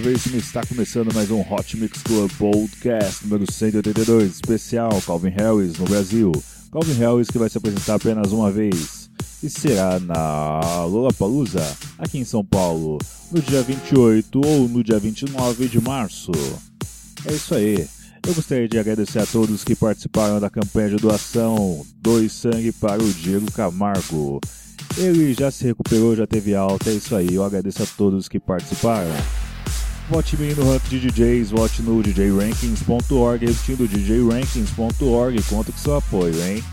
Veríssimo e está começando mais um Hot Mix Club Podcast número 182, especial Calvin Harris no Brasil. Calvin Harris que vai se apresentar apenas uma vez e será na Lollapalooza, aqui em São Paulo, no dia 28 ou no dia 29 de março. É isso aí. Eu gostaria de agradecer a todos que participaram da campanha de doação Dois Sangue para o Diego Camargo. Ele já se recuperou, já teve alta, é isso aí. Eu agradeço a todos que participaram. Vote me no ranking de DJs, vote no djrankings.org, repetindo djrankings.org, conta com seu apoio, hein?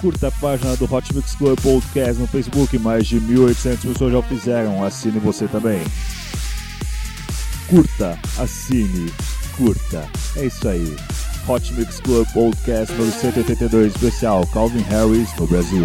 Curta a página do Hot Mix Club Podcast no Facebook, mais de 1.800 pessoas já o fizeram, assine você também. Curta, assine, curta, é isso aí. Hot Mix Club Podcast número 182, especial Calvin Harris no Brasil.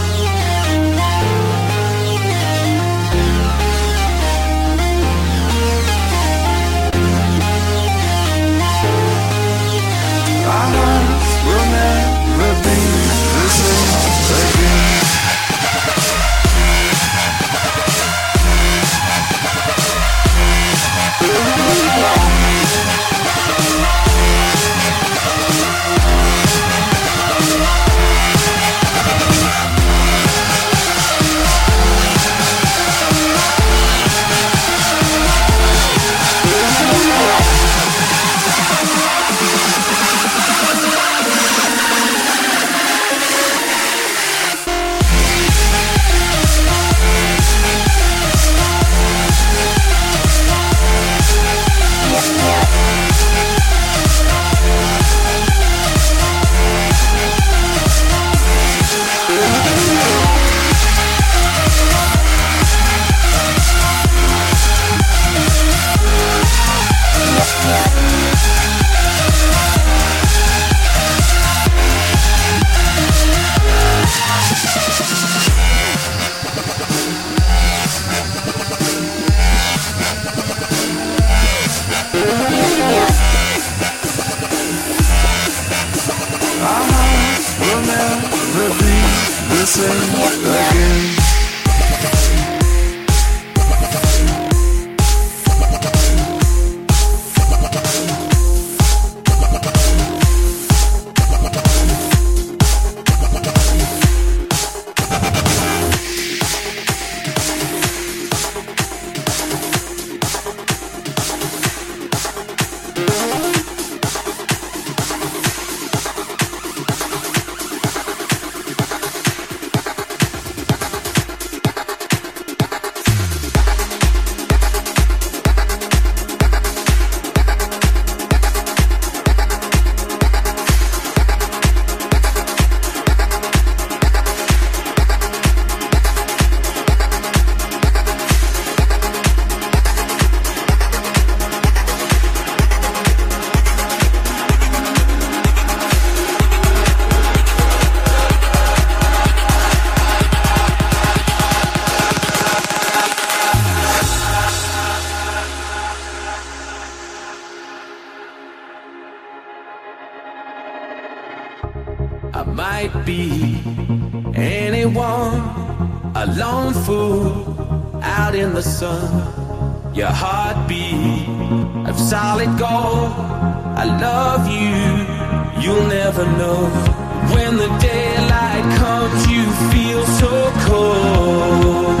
out in the sun. Your heartbeat of solid gold. I love you, you'll never know. When the daylight comes, you feel so cold.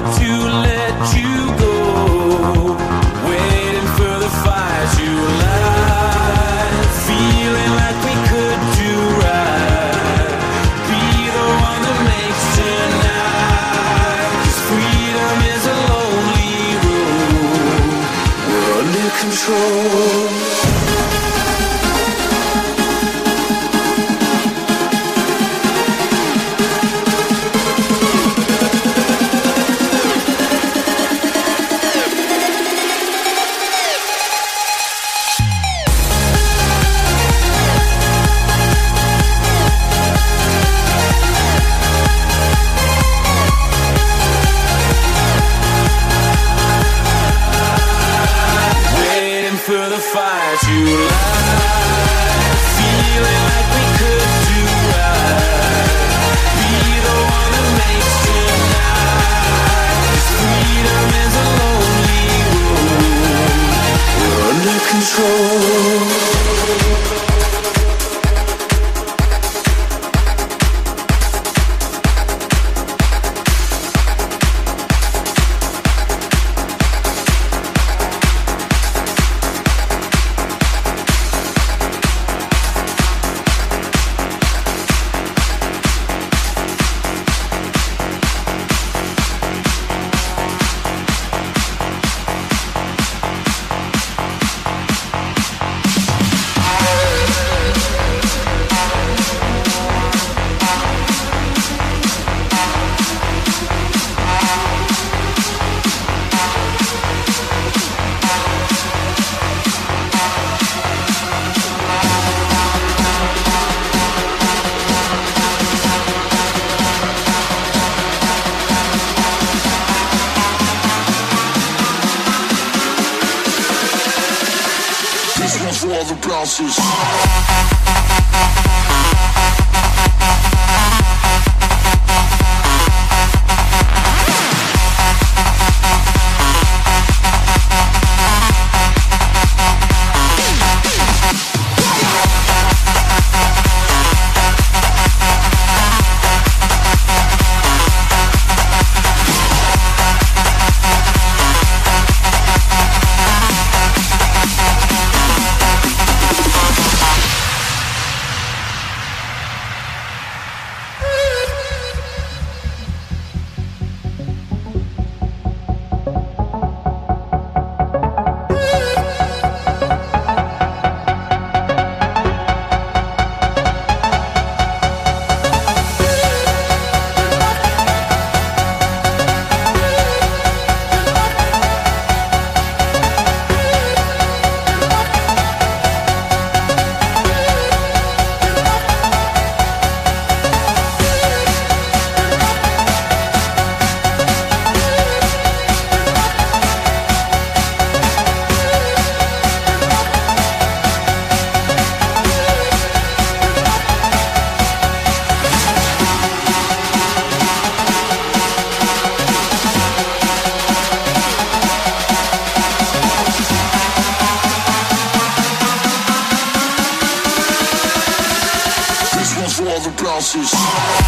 faces.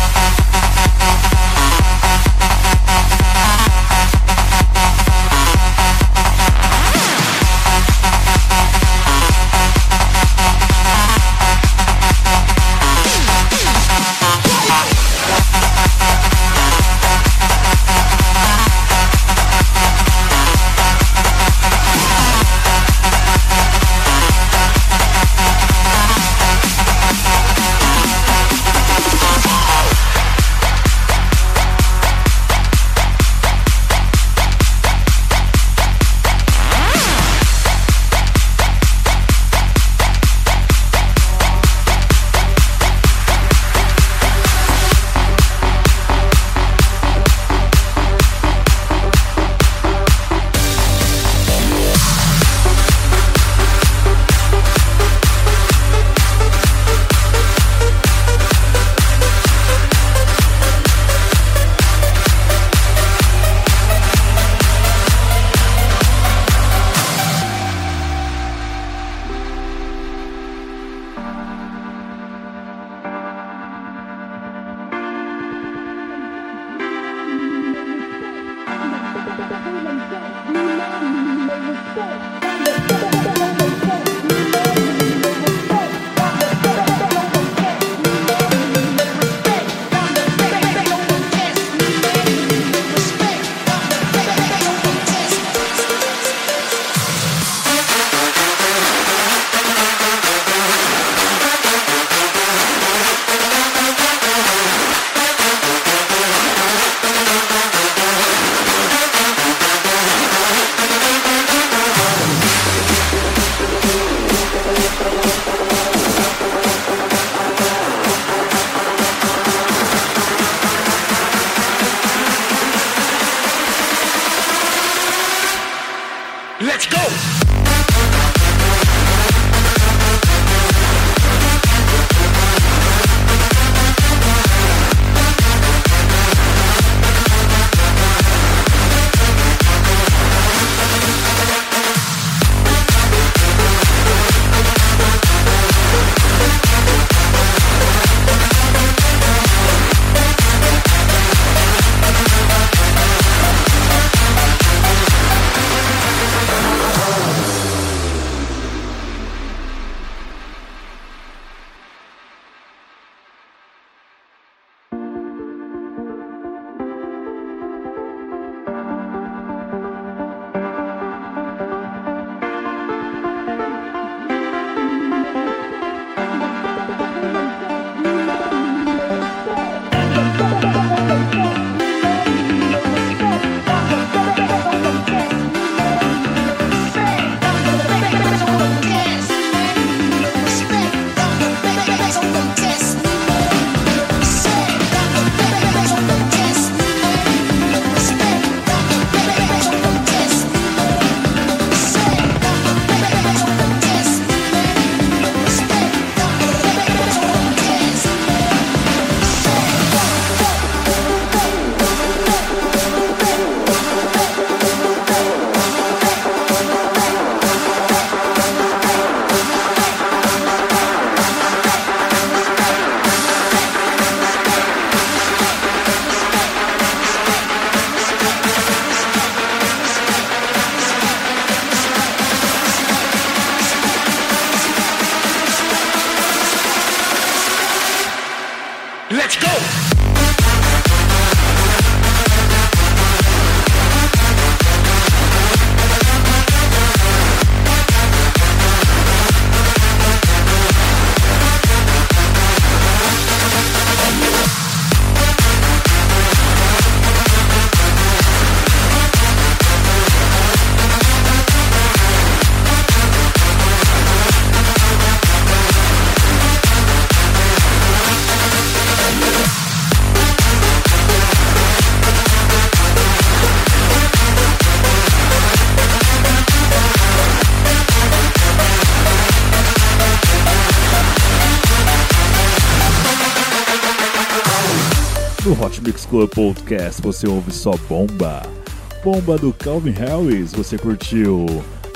Club Podcast você ouve só bomba. Bomba do Calvin Harris, você curtiu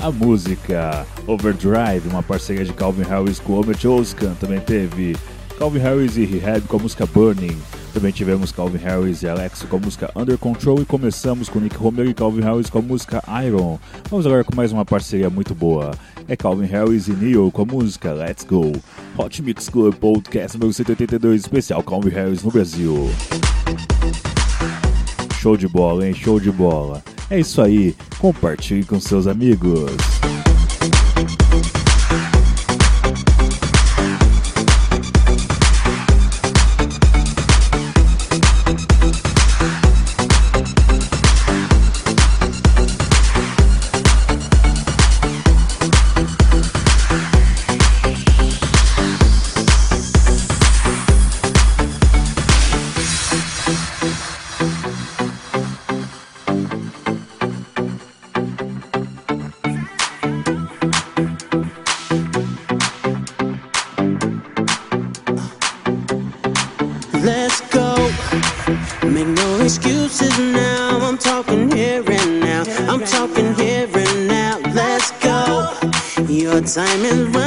a música Overdrive, uma parceria de Calvin Harris com Homer Joskan. Também teve Calvin Harris e Rehab com a música Burning. Também tivemos Calvin Harris e Alex com a música Under Control e começamos com Nick Romero e Calvin Harris com a música Iron. Vamos agora com mais uma parceria muito boa. É Calvin Harris e Neil com a música Let's Go. Hot Mix Club Podcast número 182, especial Calvin Harris no Brasil. Show de bola, hein? Show de bola. É isso aí, compartilhe com seus amigos. Time is running.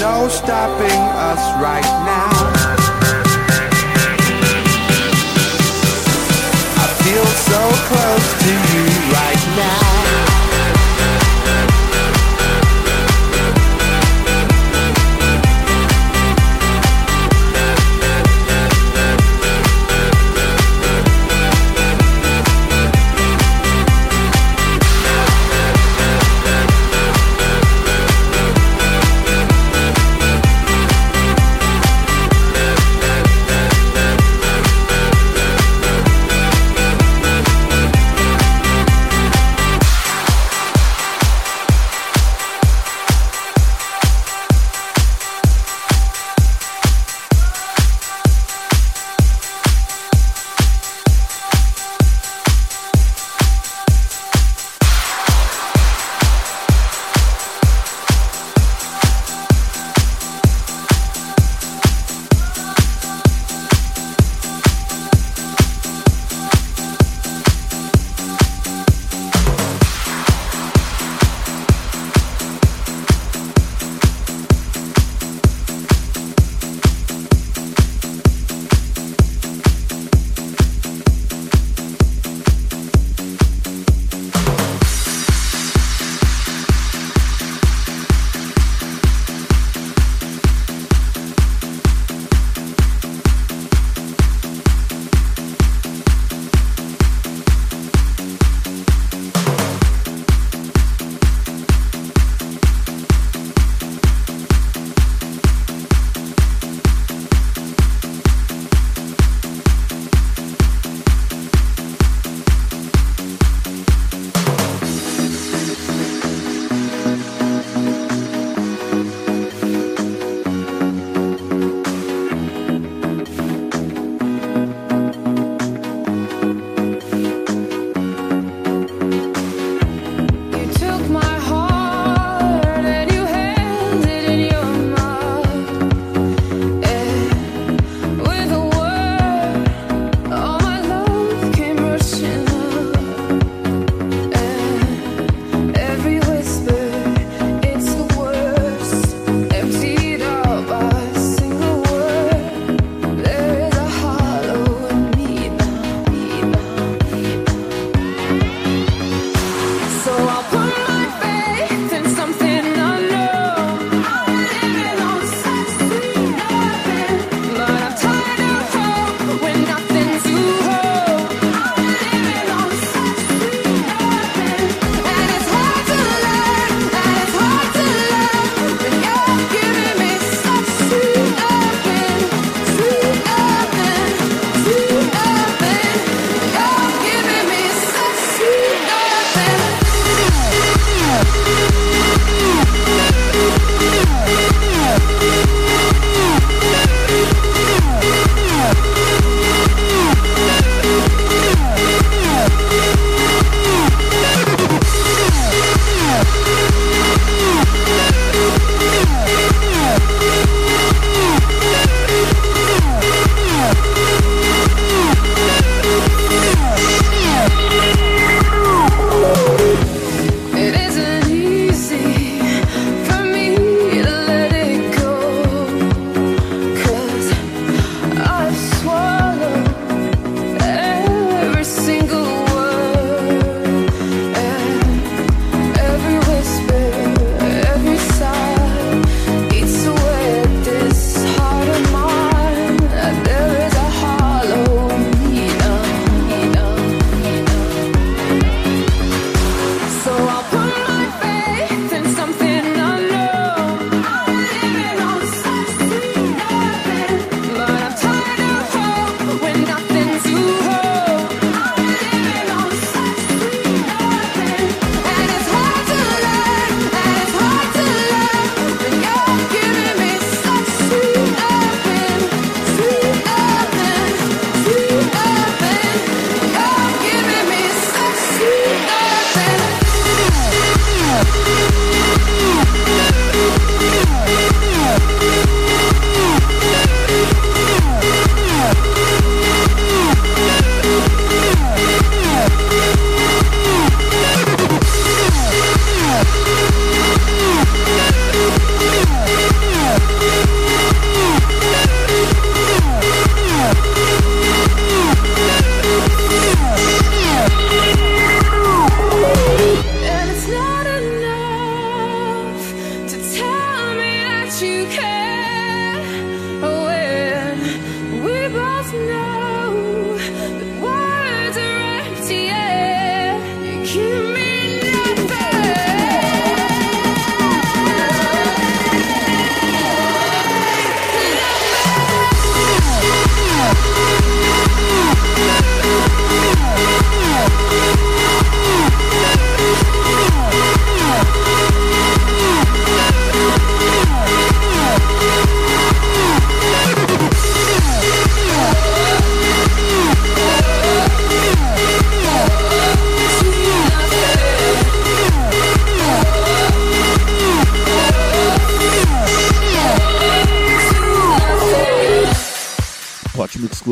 No stopping us right now. I feel so close to you right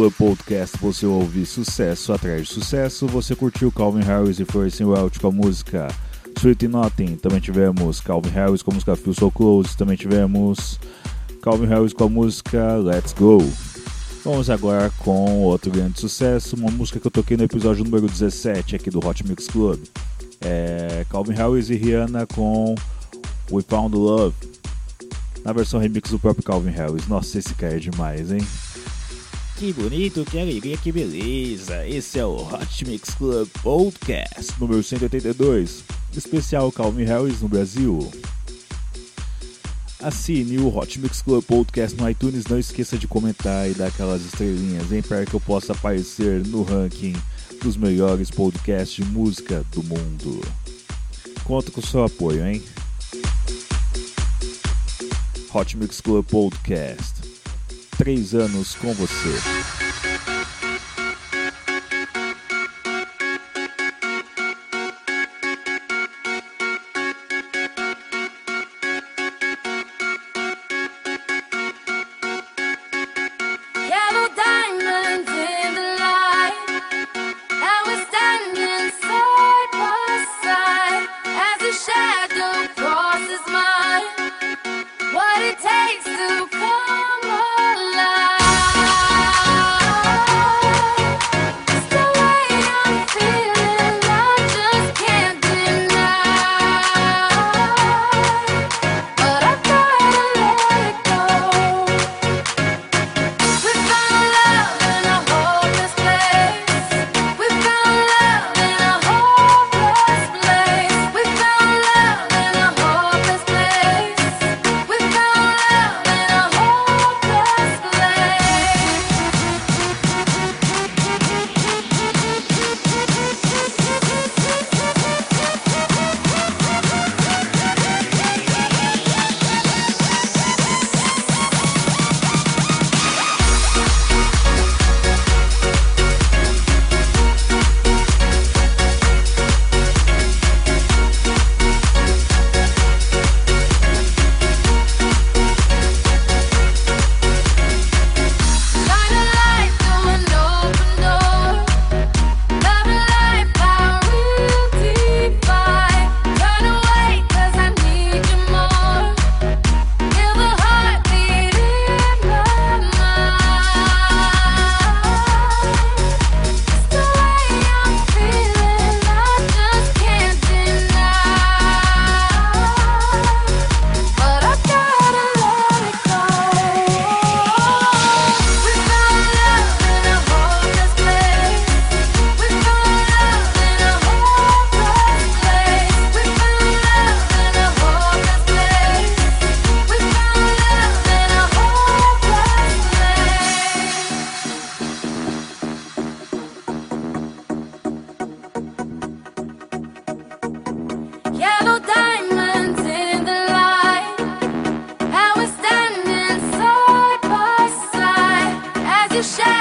Club Podcast você ouve sucesso atrás de sucesso. Você curtiu Calvin Harris e Forcing Welch com a música Sweet Nothing. Também tivemos Calvin Harris com a música Feel So Close. Também tivemos Calvin Harris com a música Let's Go. Vamos agora com outro grande sucesso, uma música que eu toquei no episódio número 17 aqui do Hot Mix Club. É Calvin Harris e Rihanna com We Found Love. Na versão remix do próprio Calvin Harris. Nossa, esse cara é demais, hein? Que bonito, que alegria, que beleza! Esse é o Hot Mix Club Podcast número 182, especial Calvin Harris no Brasil. Assine o Hot Mix Club Podcast no iTunes, não esqueça de comentar e dar aquelas estrelinhas, hein, para que eu possa aparecer no ranking dos melhores podcasts de música do mundo. Conto com o seu apoio, hein? Hot Mix Club Podcast. Três anos com você. As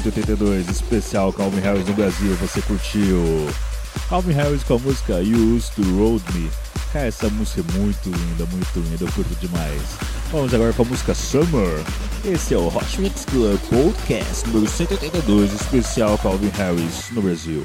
182, especial Calvin Harris no Brasil, você curtiu? Calvin Harris com a música You Used to Road Me. Cara, essa música é muito linda, muito linda, eu curto demais. Vamos agora com a música Summer. Esse é o Hot Mix Club Podcast número 182, especial Calvin Harris no Brasil.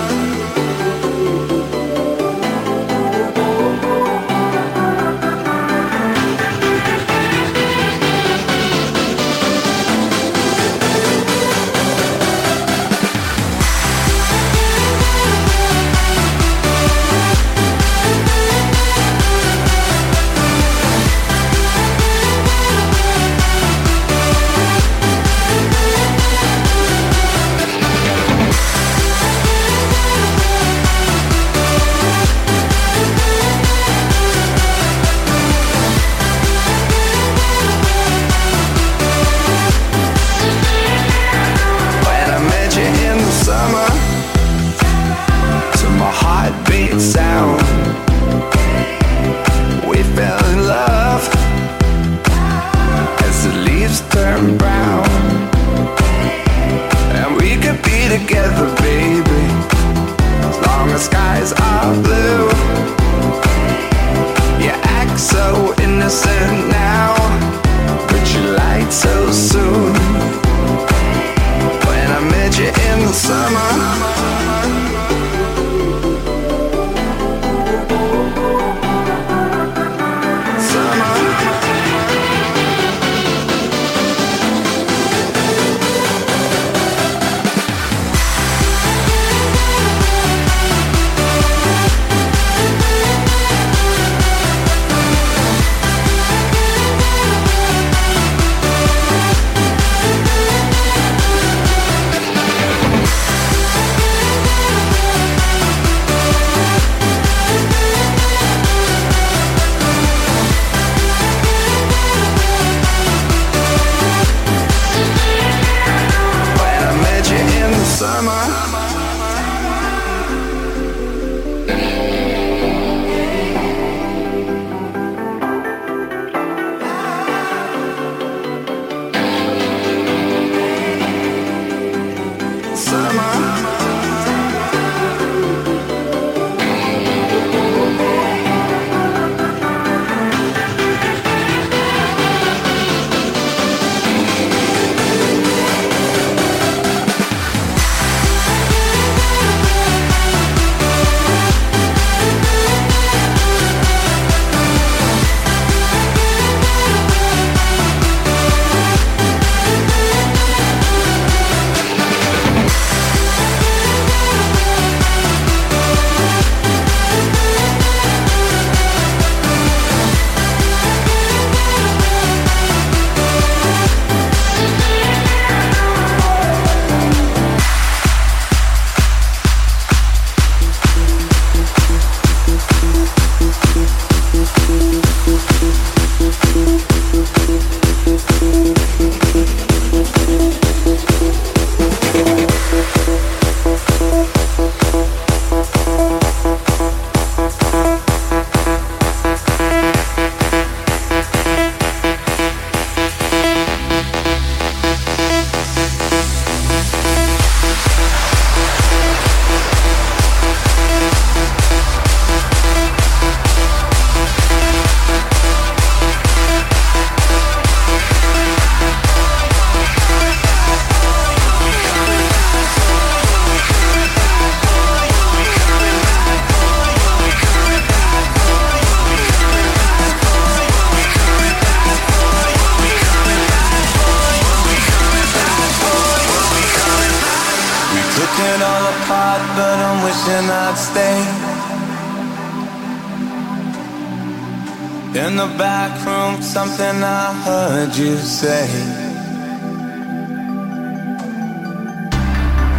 In the back room, something I heard you say.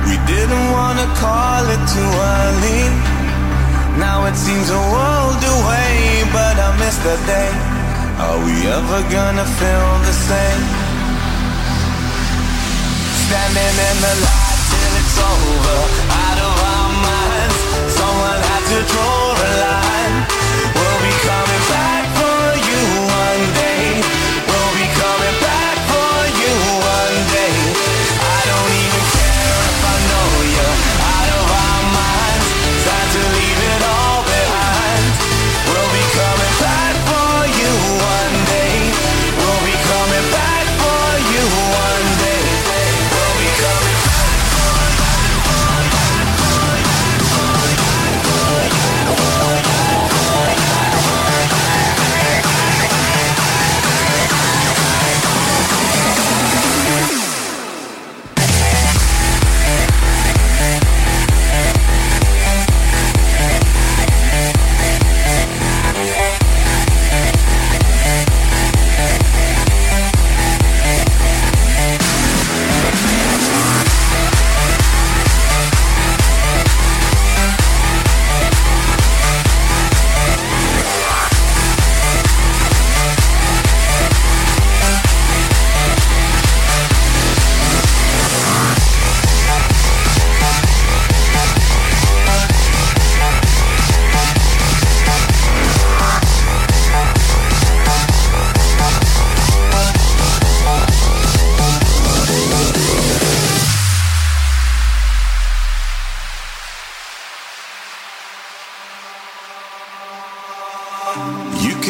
We didn't want to call it too early. Now it seems a world away, but I miss the day. Are we ever gonna feel the same? Standing in the light till it's over, out of our minds. Someone had to draw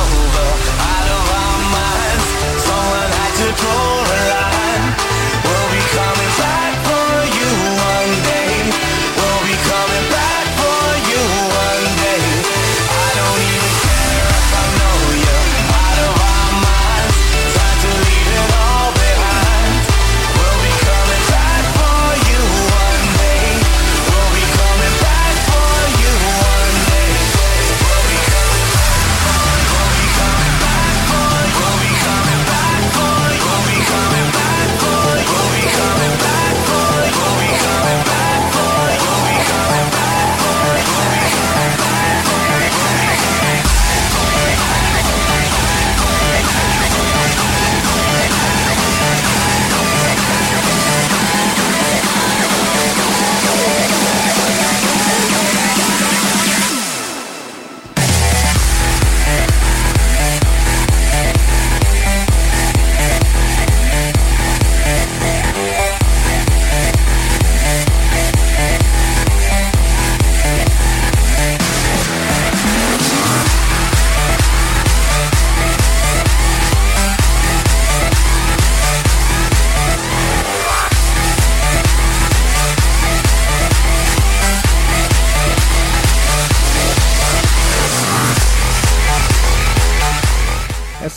over, out of our minds. Someone had to draw a line.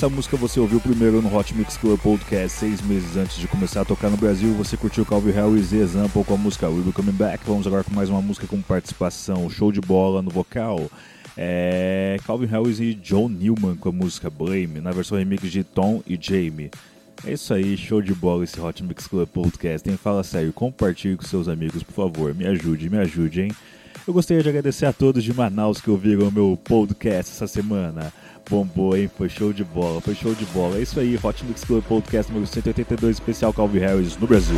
Essa música você ouviu primeiro no Hot Mix Club Podcast seis meses antes de começar a tocar no Brasil. Você curtiu Calvin Harris e Example com a música We'll Be Coming Back. Vamos agora com mais uma música com participação, show de bola no vocal. É Calvin Harris e John Newman com a música Blame, na versão remix de Tom e Jamie. É isso aí, show de bola esse Hot Mix Club Podcast. Hein? Fala sério, compartilhe com seus amigos, por favor. Me ajude, me ajude, hein? Eu gostaria de agradecer a todos de Manaus que ouviram o meu podcast essa semana. Bombou, hein? Foi show de bola, foi show de bola. É isso aí, Hot Mix Club Podcast número 182, especial Calvin Harris no Brasil.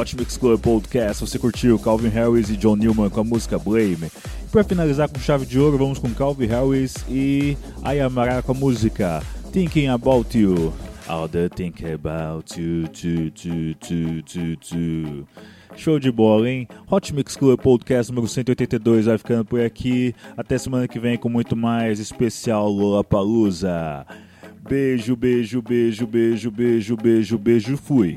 Hot Mix Club Podcast, você curtiu Calvin Harris e John Newman com a música Blame. E para finalizar com chave de ouro, vamos com Calvin Harris e Ayamara com a música Thinking About You. All the think about you, too, too, too, too, too. Show de bola, hein? Hot Mix Club Podcast número 182 vai ficando por aqui. Até semana que vem com muito mais especial Lula Palusa. Beijo, beijo, beijo, beijo, beijo, beijo, beijo. Fui.